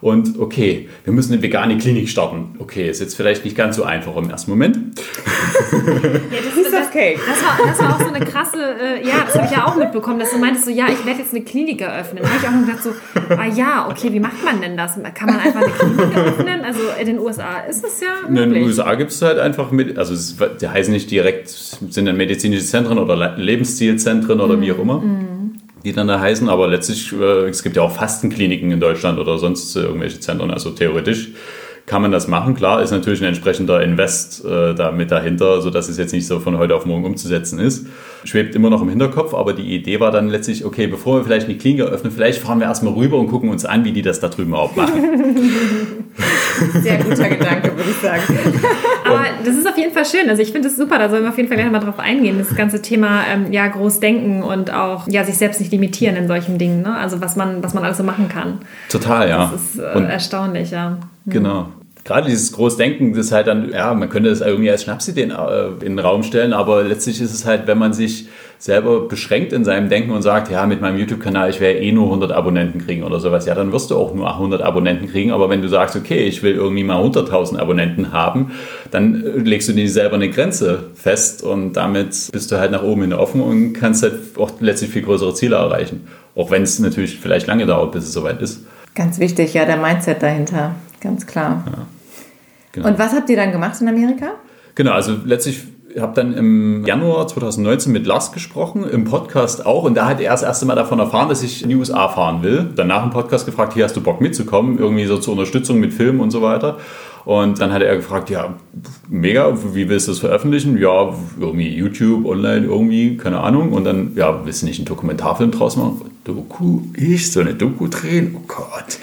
Und okay, wir müssen eine vegane Klinik starten. Okay, ist jetzt vielleicht nicht ganz so einfach im ersten Moment. Ja, das, das, okay. das, war, das war auch so eine krasse, äh, ja, das habe ich ja auch mitbekommen, dass du meintest so, ja, ich werde jetzt eine Klinik eröffnen. Da habe ich auch nur gedacht so, ah ja, okay, wie macht man denn das? Kann man einfach eine Klinik eröffnen? Also in den USA ist es ja möglich. In den USA gibt es halt einfach, mit, also es, die heißen nicht direkt, sind dann medizinische Zentren oder Lebensstilzentren oder mhm. wie auch immer. Mhm die dann da heißen, aber letztlich, äh, es gibt ja auch Fastenkliniken in Deutschland oder sonst äh, irgendwelche Zentren, also theoretisch kann man das machen. Klar, ist natürlich ein entsprechender Invest äh, da mit dahinter, sodass es jetzt nicht so von heute auf morgen umzusetzen ist. Schwebt immer noch im Hinterkopf, aber die Idee war dann letztlich, okay, bevor wir vielleicht eine Klinik eröffnen, vielleicht fahren wir erstmal rüber und gucken uns an, wie die das da drüben auch machen. Sehr guter Gedanke, würde ich sagen. aber das ist auf jeden Fall schön. Also ich finde es super, da sollen wir auf jeden Fall gleich mal drauf eingehen. Das ganze Thema ähm, ja, groß denken und auch ja, sich selbst nicht limitieren in solchen Dingen. Ne? Also was man, was man alles so machen kann. Total, ja. Das ist äh, erstaunlich, ja. Genau. Gerade dieses Großdenken, das halt dann, ja, man könnte das irgendwie als Schnapsidee in, äh, in den Raum stellen, aber letztlich ist es halt, wenn man sich selber beschränkt in seinem Denken und sagt, ja, mit meinem YouTube-Kanal, ich werde eh nur 100 Abonnenten kriegen oder sowas, ja, dann wirst du auch nur 100 Abonnenten kriegen, aber wenn du sagst, okay, ich will irgendwie mal 100.000 Abonnenten haben, dann äh, legst du dir selber eine Grenze fest und damit bist du halt nach oben hin offen und kannst halt auch letztlich viel größere Ziele erreichen. Auch wenn es natürlich vielleicht lange dauert, bis es soweit ist. Ganz wichtig, ja, der Mindset dahinter, ganz klar. Ja. Genau. Und was habt ihr dann gemacht in Amerika? Genau, also letztlich habe dann im Januar 2019 mit Lars gesprochen, im Podcast auch. Und da hat er das erste Mal davon erfahren, dass ich in die USA fahren will. Danach im Podcast gefragt, hier hast du Bock mitzukommen, irgendwie so zur Unterstützung mit Filmen und so weiter. Und dann hat er gefragt, ja, mega, wie willst du das veröffentlichen? Ja, irgendwie YouTube, online, irgendwie, keine Ahnung. Und dann, ja, willst du nicht einen Dokumentarfilm draus machen? Doku, ich so eine Doku drehen, oh Gott.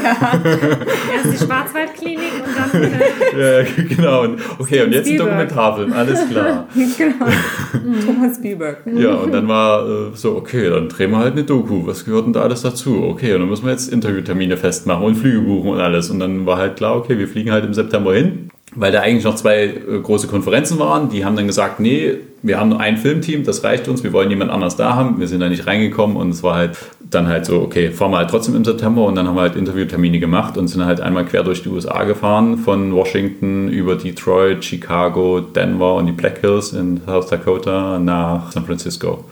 Erst die Schwarzwaldklinik und dann. Äh, Ja, genau. Okay, und jetzt ein. Dokumentarfilm, alles klar. genau. Thomas Spielberg. Ja, und dann war äh, so, okay, dann drehen wir halt eine Doku. Was gehört denn da alles dazu? Okay, und dann müssen wir jetzt Interviewtermine festmachen und Flüge buchen und alles. Und dann war halt klar, okay, wir fliegen halt im September hin. Weil da eigentlich noch zwei äh, große Konferenzen waren. Die haben dann gesagt, nee, wir haben nur ein Filmteam, das reicht uns, wir wollen jemand anders da haben. Wir sind da nicht reingekommen und es war halt dann halt so, okay, fahren wir halt trotzdem im September und dann haben wir halt Interviewtermine gemacht und sind halt einmal quer durch die USA gefahren, von Washington über Detroit, Chicago, Denver und die Black Hills in South Dakota nach San Francisco.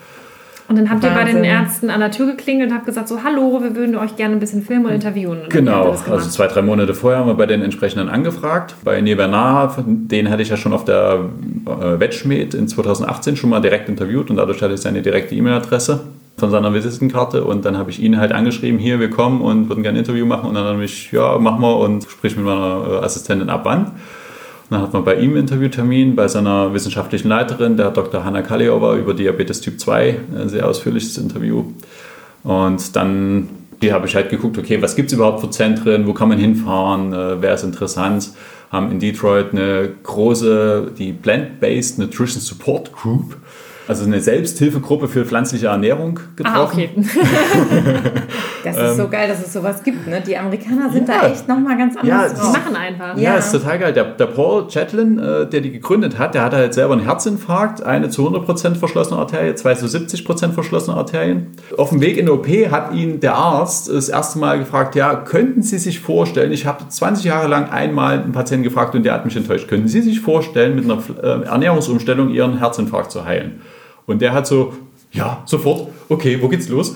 Und dann habt ihr bei den Wahnsinn. Ärzten an der Tür geklingelt und habt gesagt, so, hallo, wir würden euch gerne ein bisschen filmen und interviewen. Und Genau, also zwei, drei Monate vorher haben wir bei den entsprechenden angefragt. Bei Nebernaha, den hatte ich ja schon auf der äh, Wetschmed in 2018 schon mal direkt interviewt und dadurch hatte ich seine direkte E-Mail-Adresse von seiner Visitenkarte und dann habe ich ihn halt angeschrieben, hier, wir kommen und würden gerne ein Interview machen und dann habe ich, ja, machen wir und sprich mit meiner äh, Assistentin ab wann. Dann hat man bei ihm einen Interviewtermin, bei seiner wissenschaftlichen Leiterin, der Dr. Hanna Kaliova, über Diabetes Typ 2, ein sehr ausführliches Interview. Und dann habe ich halt geguckt, okay, was gibt es überhaupt für Zentren, wo kann man hinfahren, äh, wer ist interessant. Haben in Detroit eine große, die Plant-Based Nutrition Support Group, also eine Selbsthilfegruppe für pflanzliche Ernährung getroffen. Ah, okay. Das ist so geil, dass es sowas gibt. Ne? Die Amerikaner sind Ähm, Ja. da echt nochmal ganz Ja, anders das Die machen einfach. Ja, Ja. ist total geil. Der, der Paul Chatlin, äh, der die gegründet hat, der hatte halt selber einen Herzinfarkt, eine zu 100% verschlossene Arterie, zwei zu 70% verschlossene Arterien. Auf dem Weg in die OP hat ihn der Arzt das erste Mal gefragt, ja, könnten Sie sich vorstellen, ich habe 20 Jahre lang einmal einen Patienten gefragt und der hat mich enttäuscht, könnten Sie sich vorstellen, mit einer äh, Ernährungsumstellung Ihren Herzinfarkt zu heilen? Und der hat so, ja, sofort, okay, wo geht's los?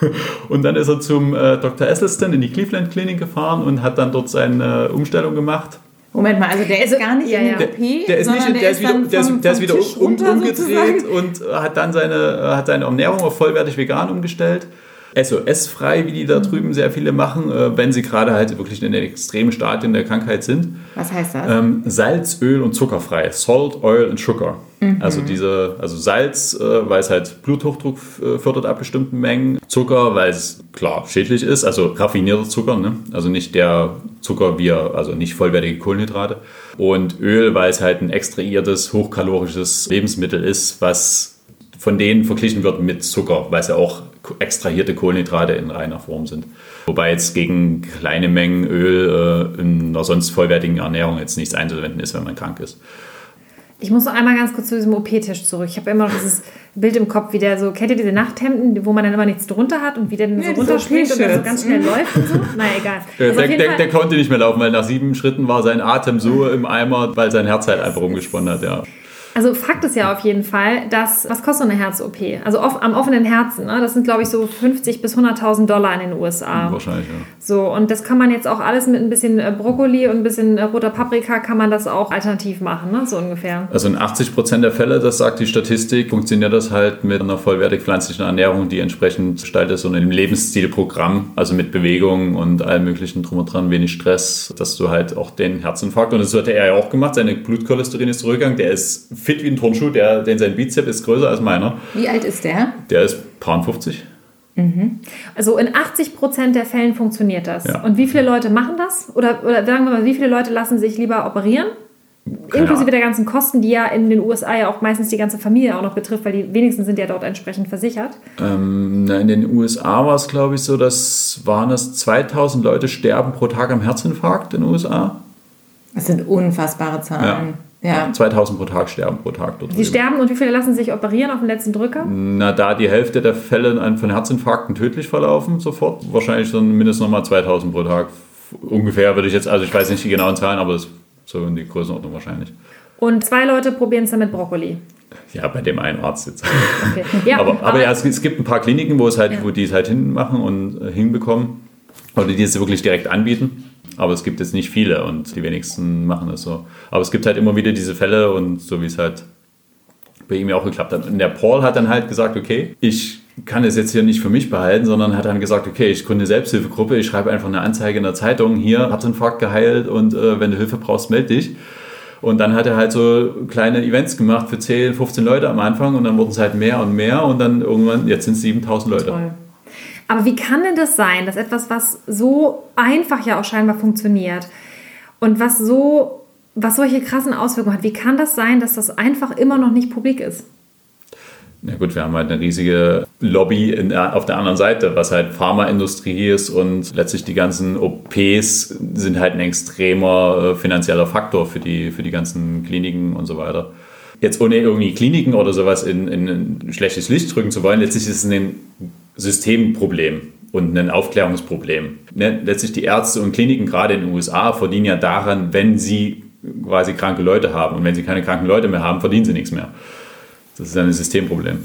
Und dann ist er zum äh, Dr. Esselstyn in die Cleveland Klinik gefahren und hat dann dort seine äh, Umstellung gemacht. Moment mal, also der ist gar nicht ja, in ja. der OP, Der ist, sondern nicht, der ist wieder, dann der ist, vom- der ist vom wieder um, umgedreht sozusagen. und hat dann seine, äh, hat seine Ernährung auf vollwertig vegan umgestellt. SOS-frei, wie die da drüben sehr viele machen, äh, wenn sie gerade halt wirklich in den extremen Stadien der Krankheit sind. Was heißt das? Ähm, Salz, Öl und zuckerfrei. Salt, Oil and Sugar. Also diese, also Salz, äh, weil es halt Bluthochdruck äh, fördert ab bestimmten Mengen. Zucker, weil es klar schädlich ist, also raffinierter Zucker, ne? also nicht der Zucker, wie er, also nicht vollwertige Kohlenhydrate. Und Öl, weil es halt ein extraiertes, hochkalorisches Lebensmittel ist, was von denen verglichen wird mit Zucker, weil es ja auch extrahierte Kohlenhydrate in reiner Form sind. Wobei jetzt gegen kleine Mengen Öl äh, in einer sonst vollwertigen Ernährung jetzt nichts einzuwenden ist, wenn man krank ist. Ich muss noch einmal ganz kurz zu diesem OP-Tisch zurück. Ich habe immer noch dieses Bild im Kopf, wie der so, kennt ihr diese Nachthemden, wo man dann immer nichts drunter hat und wie der dann so Ja, diese runterspringt und dann so ganz schnell läuft und so? Naja, egal. Der, Also der, der, der konnte nicht mehr laufen, weil nach sieben Schritten war sein Atem so im Eimer, weil sein Herz halt einfach rumgesponnen hat. Ja. Also Fakt ist ja auf jeden Fall, dass, was kostet so eine Herz-OP? Also off, am offenen Herzen, ne? das sind glaube ich so 50 bis 100.000 Dollar in den USA. Wahrscheinlich, ja. So, und das kann man jetzt auch alles mit ein bisschen äh, Brokkoli und ein bisschen äh, roter Paprika, kann man das auch alternativ machen, ne? so ungefähr. Also in 80 Prozent der Fälle, das sagt die Statistik, funktioniert das halt mit einer vollwertig pflanzlichen Ernährung, die entsprechend gestaltet ist und einem Lebensstilprogramm, also mit Bewegung und allem möglichen drum und dran, wenig Stress, dass du halt auch den Herzinfarkt, und das hatte er ja auch gemacht, seine Blutcholesterin ist zurückgegangen, der ist fit wie ein Turnschuh, der, den sein Bizep ist größer als meiner, Wie alt ist der? der ist paar 50. Also in 80 Prozent der Fällen funktioniert das. Ja. Und wie viele Leute machen das? Oder, oder sagen wir mal, wie viele Leute lassen sich lieber operieren? Inklusive Ahnung. der ganzen Kosten, die ja in den USA ja auch meistens die ganze Familie auch noch betrifft, weil die wenigsten sind ja dort entsprechend versichert. Ähm, in den USA war es, glaube ich, so, dass waren es 2000 Leute sterben pro Tag am Herzinfarkt in den USA. Das sind unfassbare Zahlen. Ja. 2000 pro Tag sterben pro Tag dort. Die drüben. sterben und wie viele lassen sich operieren auf den letzten Drücker? Na, da die Hälfte der Fälle von Herzinfarkten tödlich verlaufen, sofort, wahrscheinlich so mindestens nochmal 2000 pro Tag. Ungefähr würde ich jetzt, also ich weiß nicht die genauen Zahlen, aber so in die Größenordnung wahrscheinlich. Und zwei Leute probieren es dann mit Brokkoli. Ja, bei dem einen Arzt jetzt. Okay. Ja, aber, aber, ja, es, es gibt ein paar Kliniken, wo, es halt, Ja. wo die es halt hinmachen und äh, hinbekommen. Oder die es wirklich direkt anbieten. Aber es gibt jetzt nicht viele und die wenigsten machen es so. Aber es gibt halt immer wieder diese Fälle und so wie es halt bei ihm ja auch geklappt hat. Und der Paul hat dann halt gesagt, okay, ich kann es jetzt hier nicht für mich behalten, sondern hat dann gesagt, okay, ich gründe eine Selbsthilfegruppe, ich schreibe einfach eine Anzeige in der Zeitung, hier, Herzinfarkt geheilt und äh, wenn du Hilfe brauchst, melde dich. Und dann hat er halt so kleine Events gemacht für 10, 15 Leute am Anfang und dann wurden es halt mehr und mehr und dann irgendwann, jetzt sind es 7000 Leute. Toll. Aber wie kann denn das sein, dass etwas, was so einfach ja auch scheinbar funktioniert und was so, was solche krassen Auswirkungen hat, wie kann das sein, dass das einfach immer noch nicht publik ist? Na gut, wir haben halt eine riesige Lobby in, auf der anderen Seite, was halt Pharmaindustrie ist und letztlich die ganzen OPs sind halt ein extremer äh, finanzieller Faktor für die, für die ganzen Kliniken und so weiter. Jetzt ohne irgendwie Kliniken oder sowas in, in ein schlechtes Licht drücken zu wollen, letztlich ist es ein Systemproblem und ein Aufklärungsproblem. Ne? Letztlich die Ärzte und Kliniken, gerade in den USA, verdienen ja daran, wenn sie quasi kranke Leute haben. Und wenn sie keine kranken Leute mehr haben, verdienen sie nichts mehr. Das ist ein Systemproblem.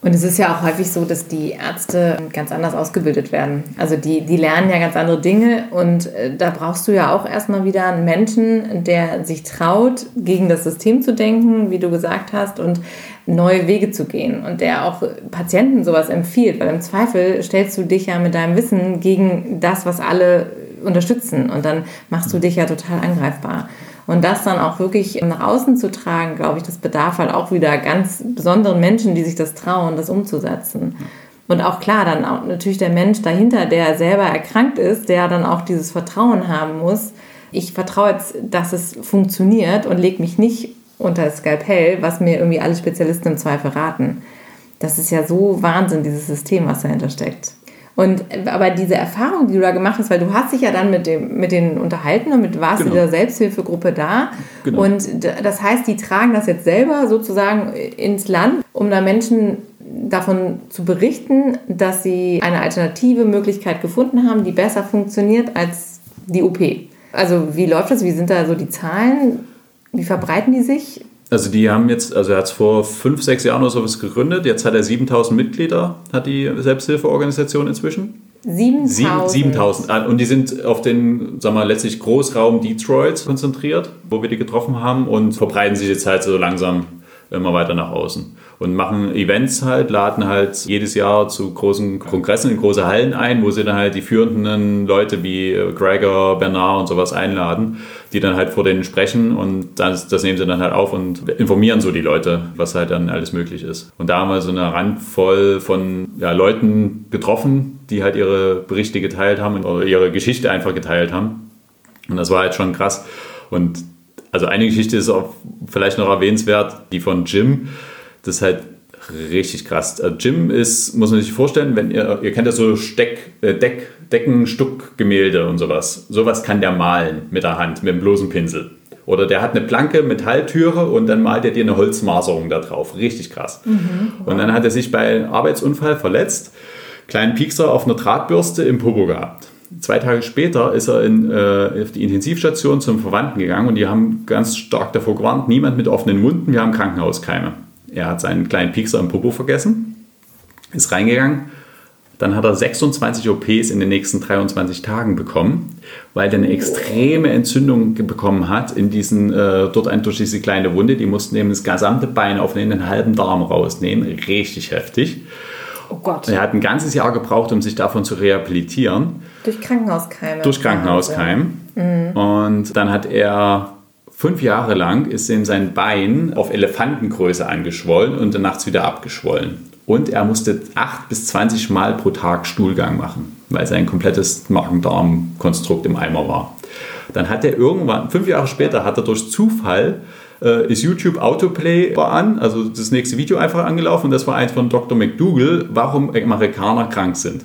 Und es ist ja auch häufig so, dass die Ärzte ganz anders ausgebildet werden. Also die, die lernen ja ganz andere Dinge und äh, da brauchst du ja auch erstmal wieder einen Menschen, der sich traut, gegen das System zu denken, wie du gesagt hast, und neue Wege zu gehen und der auch Patienten sowas empfiehlt, weil im Zweifel stellst du dich ja mit deinem Wissen gegen das, was alle unterstützen und dann machst du dich ja total angreifbar. Und das dann auch wirklich nach außen zu tragen, glaube ich, das bedarf halt auch wieder ganz besonderen Menschen, die sich das trauen, das umzusetzen. Und auch klar, dann auch natürlich der Mensch dahinter, der selber erkrankt ist, der dann auch dieses Vertrauen haben muss. Ich vertraue jetzt, dass es funktioniert und lege mich nicht unter das Skalpell, was mir irgendwie alle Spezialisten im Zweifel raten. Das ist ja so Wahnsinn, dieses System, was dahinter steckt. Und aber diese Erfahrung, die du da gemacht hast, weil du hast dich ja dann mit, dem, mit denen unterhalten und mit warst genau. in der Selbsthilfegruppe da. Genau. Und das heißt, die tragen das jetzt selber sozusagen ins Land, um da Menschen davon zu berichten, dass sie eine alternative Möglichkeit gefunden haben, die besser funktioniert als die OP. Also wie läuft das? Wie sind da so die Zahlen? Wie verbreiten die sich? Also die haben jetzt, also er hat es vor fünf, sechs Jahren oder sowas gegründet. Jetzt hat er 7000 Mitglieder, hat die Selbsthilfeorganisation inzwischen. 7000. 7000. Ah, und die sind auf den, sagen wir letztlich Großraum Detroit konzentriert, wo wir die getroffen haben und verbreiten sich jetzt halt so langsam immer weiter nach außen und machen Events halt, laden halt jedes Jahr zu großen Kongressen in große Hallen ein, wo sie dann halt die führenden Leute wie Gregor, Bernard und sowas einladen, die dann halt vor denen sprechen und das, das nehmen sie dann halt auf und informieren so die Leute, was halt dann alles möglich ist. Und da haben wir so eine Randvoll von ja, Leuten getroffen, die halt ihre Berichte geteilt haben oder ihre Geschichte einfach geteilt haben. Und das war halt schon krass. Und also eine Geschichte ist auch vielleicht noch erwähnenswert, die von Jim. Das ist halt richtig krass. Also Jim ist, muss man sich vorstellen, wenn ihr, ihr kennt ja so Steck, äh, Deck, Deckenstuckgemälde und sowas. Sowas kann der malen mit der Hand, mit dem bloßen Pinsel. Oder der hat eine blanke Metalltüre und dann malt er dir eine Holzmaserung da drauf. Richtig krass. Mhm, wow. Und dann hat er sich bei einem Arbeitsunfall verletzt, kleinen Piekser auf einer Drahtbürste im Popo gehabt. Zwei Tage später ist er in, äh, auf die Intensivstation zum Verwandten gegangen und die haben ganz stark davor gewarnt, niemand mit offenen Wunden, wir haben Krankenhauskeime. Er hat seinen kleinen Piekser im Popo vergessen, ist reingegangen. Dann hat er 26 OPs in den nächsten 23 Tagen bekommen, weil er eine extreme Entzündung bekommen hat in diesen, äh, dort durch diese kleine Wunde. Die mussten eben das gesamte Bein aufnehmen, den halben Darm rausnehmen. Richtig heftig. Oh Gott. Er hat ein ganzes Jahr gebraucht, um sich davon zu rehabilitieren. Durch Krankenhauskeime. Durch Krankenhauskeim. Mhm. Und dann hat er Fünf Jahre lang ist ihm sein Bein auf Elefantengröße angeschwollen und dann nachts wieder abgeschwollen. Und er musste 8 bis 20 Mal pro Tag Stuhlgang machen, weil sein komplettes Magen-Darm-Konstrukt im Eimer war. Dann hat er irgendwann, fünf Jahre später, hat er durch Zufall äh, ist YouTube Autoplay war an, also das nächste Video einfach angelaufen und das war eins von Dr. McDougall, warum Amerikaner krank sind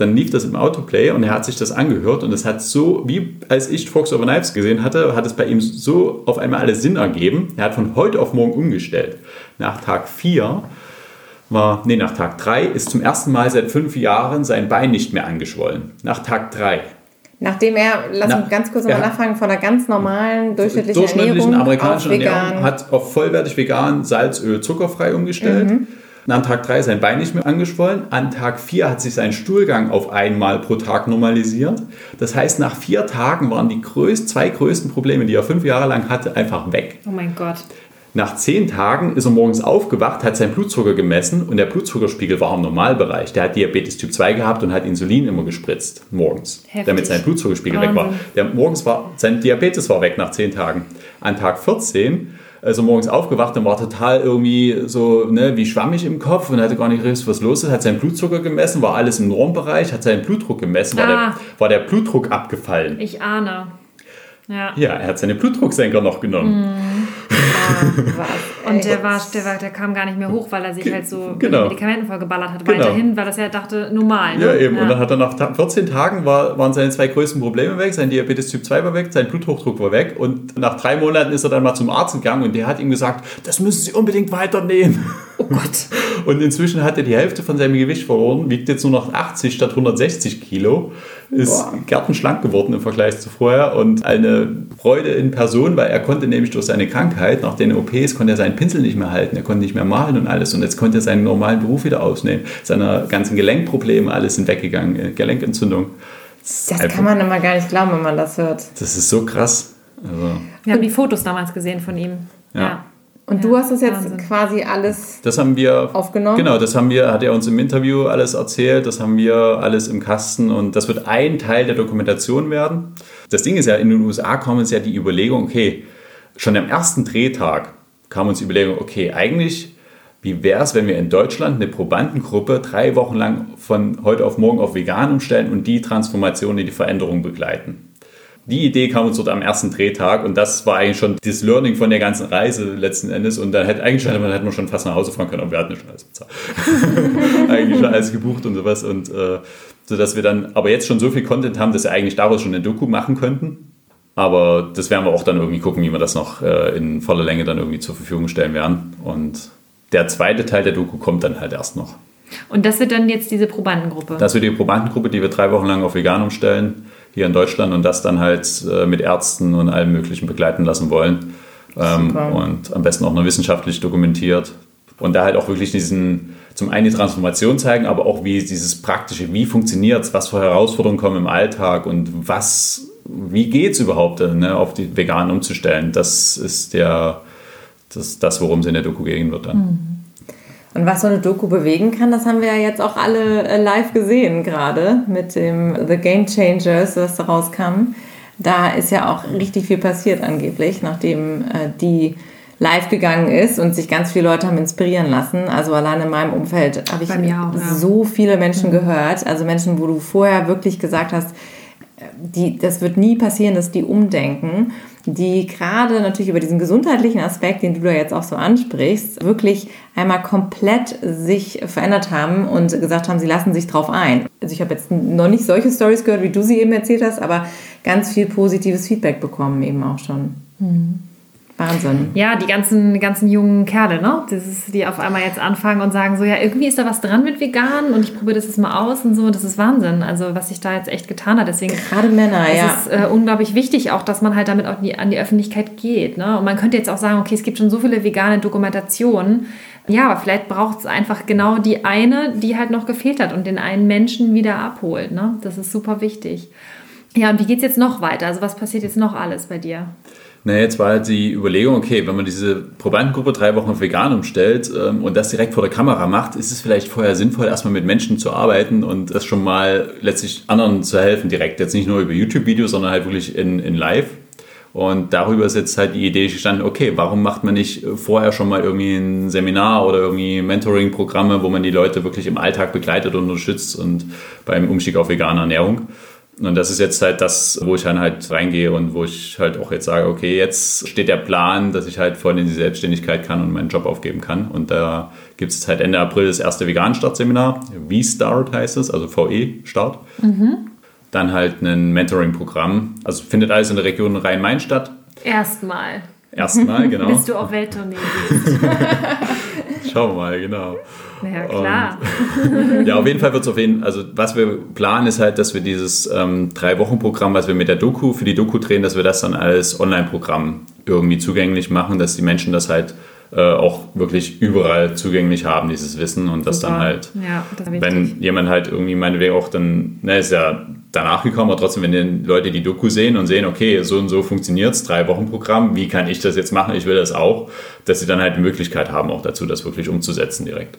dann lief das im Autoplay und er hat sich das angehört und es hat so, wie als ich Fox Over Knives gesehen hatte, hat es bei ihm so auf einmal alles Sinn ergeben. Er hat von heute auf morgen umgestellt. Nach Tag 4 war, nee, nach Tag 3 ist zum ersten Mal seit fünf Jahren sein Bein nicht mehr angeschwollen. Nach Tag 3. Nachdem er, lass mich ganz kurz nochmal nachfragen, von einer ganz normalen durchschnittlichen, durchschnittlichen Ernährung amerikanischen Ernährung hat auf vollwertig vegan, Salz, Öl, zuckerfrei umgestellt. Mhm an Tag 3 sein Bein nicht mehr angeschwollen. An Tag 4 hat sich sein Stuhlgang auf einmal pro Tag normalisiert. Das heißt, nach vier Tagen waren die größt, zwei größten Probleme, die er fünf Jahre lang hatte, einfach weg. Oh mein Gott. Nach zehn Tagen ist er morgens aufgewacht, hat seinen Blutzucker gemessen und der Blutzuckerspiegel war im Normalbereich. Der hat Diabetes Typ 2 gehabt und hat Insulin immer gespritzt, morgens, Heftig. damit sein Blutzuckerspiegel Wahnsinn. weg war. Der, morgens war, sein Diabetes war weg nach zehn Tagen. An Tag 14 also morgens aufgewacht und war total irgendwie so ne, wie schwammig im Kopf und hatte gar nicht gewusst, was los ist. Hat seinen Blutzucker gemessen, war alles im Normbereich, hat seinen Blutdruck gemessen, war, Ah. der, war der Blutdruck abgefallen. Ich ahne. Ja. Ja, er hat seine Blutdrucksenker noch genommen. Was, Und der, war, der, war, der kam gar nicht mehr hoch, weil er sich halt so mit genau. den Medikamenten vollgeballert hat. Genau. Weiterhin, weil das ja dachte, normal. Ne? Ja, eben. Und dann hat er nach ta- 14 Tagen war, waren seine zwei größten Probleme weg. Sein Diabetes Typ 2 war weg, sein Bluthochdruck war weg. Und nach drei Monaten ist er dann mal zum Arzt gegangen und der hat ihm gesagt, das müssen Sie unbedingt weiternehmen. Oh Gott. Und inzwischen hat er die Hälfte von seinem Gewicht verloren, wiegt jetzt nur noch 80 statt 160 Kilo, ist Boah. gärtenschlank geworden im Vergleich zu vorher und eine Freude in Person, weil er konnte nämlich durch seine Krankheit, nach den OPs, konnte er seinen Pinsel nicht mehr halten, er konnte nicht mehr malen und alles und jetzt konnte er seinen normalen Beruf wieder ausnehmen. Seine ganzen Gelenkprobleme, alles sind weggegangen, äh, Gelenkentzündung. Das kann man immer gar nicht glauben, wenn man das hört. Das ist so krass. Also, Wir haben die Fotos damals gesehen von ihm. Ja. Und Ja, du hast das jetzt Wahnsinn. quasi alles das haben wir aufgenommen? Genau, das haben wir, hat er uns im Interview alles erzählt, das haben wir alles im Kasten und das wird ein Teil der Dokumentation werden. Das Ding ist ja, in den USA kommen uns ja die Überlegung, okay, schon am ersten Drehtag kam uns die Überlegung, okay, eigentlich, wie wäre es, wenn wir in Deutschland eine Probandengruppe drei Wochen lang von heute auf morgen auf vegan umstellen und die Transformation, die Veränderung begleiten? Die Idee kam uns dort am ersten Drehtag und das war eigentlich schon das Learning von der ganzen Reise letzten Endes und dann hätte eigentlich man, hätte man schon fast nach Hause fahren können, aber wir hatten ja schon alles bezahlt. eigentlich schon alles gebucht und sowas und äh, so dass wir dann aber jetzt schon so viel Content haben, dass wir eigentlich daraus schon eine Doku machen könnten. Aber das werden wir auch dann irgendwie gucken, wie wir das noch äh, in voller Länge dann irgendwie zur Verfügung stellen werden. Und der zweite Teil der Doku kommt dann halt erst noch. Und das wird dann jetzt diese Probandengruppe. Das wird die Probandengruppe, die wir drei Wochen lang auf vegan umstellen, hier in Deutschland und das dann halt äh, mit Ärzten und allem Möglichen begleiten lassen wollen. Ähm, und am besten auch noch wissenschaftlich dokumentiert. Und da halt auch wirklich diesen, zum einen die Transformation zeigen, aber auch wie dieses praktische, wie funktioniert es, was für Herausforderungen kommen im Alltag und was, wie geht es überhaupt, äh, ne, auf die Veganen umzustellen. Das ist der, das, das worum es in der Doku gehen wird dann. Und was so eine Doku bewegen kann, das haben wir ja jetzt auch alle äh, live gesehen gerade mit dem The Game Changers, was da rauskam. Da ist ja auch richtig viel passiert angeblich, nachdem äh, die live gegangen ist und sich ganz viele Leute haben inspirieren lassen. Also allein in meinem Umfeld habe ich auch, ja. so viele Menschen gehört. Also Menschen, wo du vorher wirklich gesagt hast, die, das wird nie passieren, dass die umdenken, die gerade natürlich über diesen gesundheitlichen Aspekt, den du da jetzt auch so ansprichst, wirklich einmal komplett sich verändert haben und gesagt haben, sie lassen sich drauf ein. Also ich habe jetzt noch nicht solche Stories gehört, wie du sie eben erzählt hast, aber ganz viel positives Feedback bekommen eben auch schon. Wahnsinn. Ja, die ganzen, ganzen jungen Kerle, ne? Das ist, die auf einmal jetzt anfangen und sagen so, ja, irgendwie ist da was dran mit vegan und ich probiere das jetzt mal aus und so. Das ist Wahnsinn, also was sich da jetzt echt getan hat. Deswegen Gerade Männer, es ja. ist äh, unglaublich wichtig auch, dass man halt damit auch die, an die Öffentlichkeit geht. Ne? Und man könnte jetzt auch sagen, okay, es gibt schon so viele vegane Dokumentationen. Ja, aber vielleicht braucht es einfach genau die eine, die halt noch gefehlt hat und den einen Menschen wieder abholt. Ne? Das ist super wichtig. Ja, und wie geht es jetzt noch weiter? Also was passiert jetzt noch alles bei dir? Na, jetzt war halt die Überlegung, okay, wenn man diese Probandengruppe drei Wochen auf vegan umstellt ähm, und das direkt vor der Kamera macht, ist es vielleicht vorher sinnvoll, erstmal mit Menschen zu arbeiten und das schon mal letztlich anderen zu helfen direkt. Jetzt nicht nur über YouTube-Videos, sondern halt wirklich in, in live. Und darüber ist jetzt halt die Idee gestanden, okay, warum macht man nicht vorher schon mal irgendwie ein Seminar oder irgendwie Mentoring-Programme, wo man die Leute wirklich im Alltag begleitet und unterstützt und beim Umstieg auf vegane Ernährung. Und das ist jetzt halt das, wo ich dann halt reingehe und wo ich halt auch jetzt sage, okay, jetzt steht der Plan, dass ich halt voll in die Selbstständigkeit kann und meinen Job aufgeben kann. Und da gibt es halt Ende April das erste Vegan-Start-Seminar. V-Start heißt es, also VE-Start. Dann halt ein Mentoring-Programm. Also findet alles in der Region Rhein-Main statt. Erstmal, Erstmal, genau. bis du auf Welttournee gehst. Schauen wir mal, genau. Ja, klar. Ja, auf jeden Fall wird es auf jeden also was wir planen ist halt, dass wir dieses ähm, Drei-Wochen-Programm, was wir mit der Doku, für die Doku drehen, dass wir das dann als Online-Programm irgendwie zugänglich machen, dass die Menschen das halt äh, auch wirklich überall zugänglich haben, dieses Wissen und das dann Super. halt, Ja, das wenn jemand halt irgendwie meinetwegen auch dann, ne, ist ja danach gekommen, aber trotzdem, wenn die Leute die Doku sehen und sehen, okay, so und so funktioniert es, drei Wochen Programm, wie kann ich das jetzt machen, ich will das auch, dass sie dann halt die Möglichkeit haben, auch dazu, das wirklich umzusetzen direkt.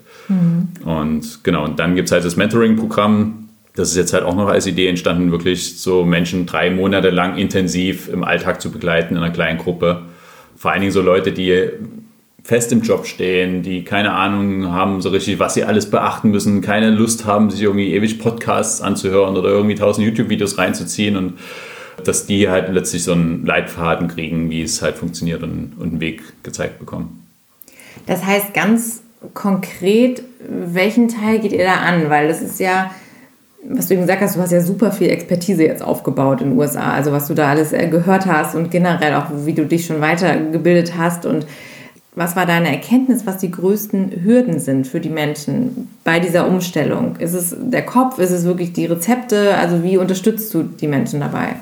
Und genau, und dann gibt es halt das Mentoring-Programm. Das ist jetzt halt auch noch als Idee entstanden, wirklich so Menschen drei Monate lang intensiv im Alltag zu begleiten in einer kleinen Gruppe vor allen Dingen so Leute, die fest im Job stehen, die keine Ahnung haben so richtig, was sie alles beachten müssen, keine Lust haben, sich irgendwie ewig Podcasts anzuhören oder irgendwie tausend YouTube-Videos reinzuziehen und dass die halt letztlich so einen Leitfaden kriegen, wie es halt funktioniert und, und einen Weg gezeigt bekommen. Das heißt ganz konkret, welchen Teil geht ihr da an? Weil das ist ja, was du eben gesagt hast, du hast ja super viel Expertise jetzt aufgebaut in den USA. Also was du da alles äh, gehört hast und generell auch, wie du dich schon weitergebildet hast und was war deine Erkenntnis, was die größten Hürden sind für die Menschen bei dieser Umstellung? Ist es der Kopf? Ist es wirklich die Rezepte? Also wie unterstützt du die Menschen dabei?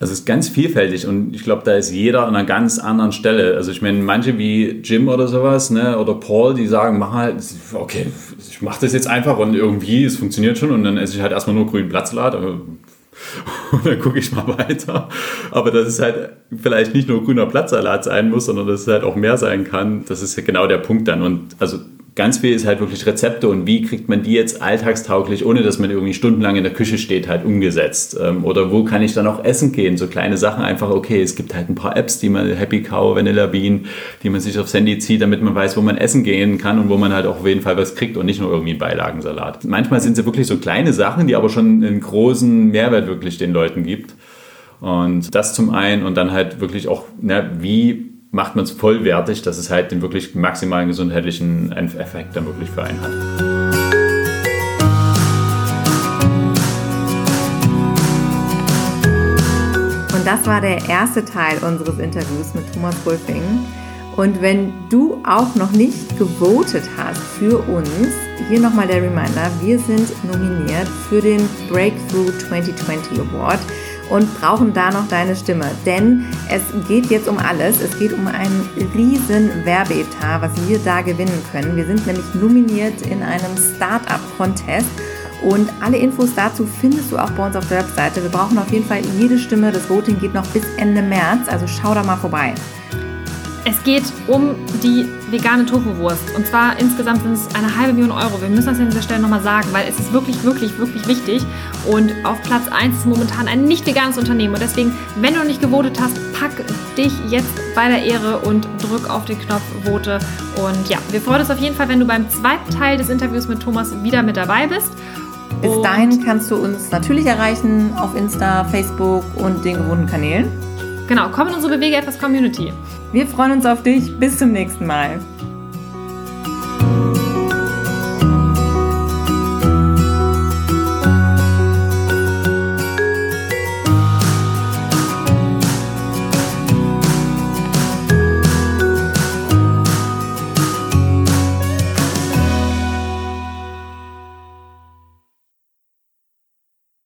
Es ist ganz vielfältig und ich glaube, da ist jeder an einer ganz anderen Stelle. Also ich meine, manche wie Jim oder sowas, ne, oder Paul, die sagen, mach halt, okay, ich mache das jetzt einfach und irgendwie, es funktioniert schon und dann esse ich halt erstmal nur grünen Blattsalat und dann gucke ich mal weiter. Aber dass es halt vielleicht nicht nur grüner Blattsalat sein muss, sondern dass es halt auch mehr sein kann, das ist ja genau der Punkt dann. Und also ganz viel ist halt wirklich Rezepte und wie kriegt man die jetzt alltagstauglich, ohne dass man irgendwie stundenlang in der Küche steht, halt umgesetzt. Ähm, oder wo kann ich dann auch essen gehen? So kleine Sachen einfach, okay, es gibt halt ein paar Apps, die man, Happy Cow, Vanilla Bean, die man sich aufs Handy zieht, damit man weiß, wo man essen gehen kann und wo man halt auch auf jeden Fall was kriegt und nicht nur irgendwie einen Beilagensalat. Manchmal sind sie wirklich so kleine Sachen, die aber schon einen großen Mehrwert wirklich den Leuten gibt. Und das zum einen und dann halt wirklich auch, na, wie macht man es vollwertig, dass es halt den wirklich maximalen gesundheitlichen Effekt dann wirklich für einen hat. Und das war der erste Teil unseres Interviews mit Thomas Wolfing. Und wenn du auch noch nicht gewotet hast für uns, hier nochmal der Reminder, wir sind nominiert für den Breakthrough 2020 Award und brauchen da noch deine Stimme. Denn es geht jetzt um alles. Es geht um einen riesen Werbeetat, was wir da gewinnen können. Wir sind nämlich nominiert in einem Startup-Contest. Und alle Infos dazu findest du auch bei uns auf der Webseite. Wir brauchen auf jeden Fall jede Stimme. Das Voting geht noch bis Ende März, also schau da mal vorbei. Es geht um die vegane Tofu-Wurst. Und zwar insgesamt sind es eine halbe Million Euro. Wir müssen das an dieser Stelle nochmal sagen, weil es ist wirklich, wirklich, wirklich wichtig. Und auf Platz 1 ist momentan ein nicht veganes Unternehmen. Und deswegen, wenn du noch nicht gewotet hast, pack dich jetzt bei der Ehre und drück auf den Knopf Vote. Und ja, wir freuen uns auf jeden Fall, wenn du beim zweiten Teil des Interviews mit Thomas wieder mit dabei bist. Bis dahin kannst du uns natürlich erreichen auf Insta, Facebook und den gewohnten Kanälen. Genau, komm in unsere Bewege etwas Community. Wir freuen uns auf dich. Bis zum nächsten Mal.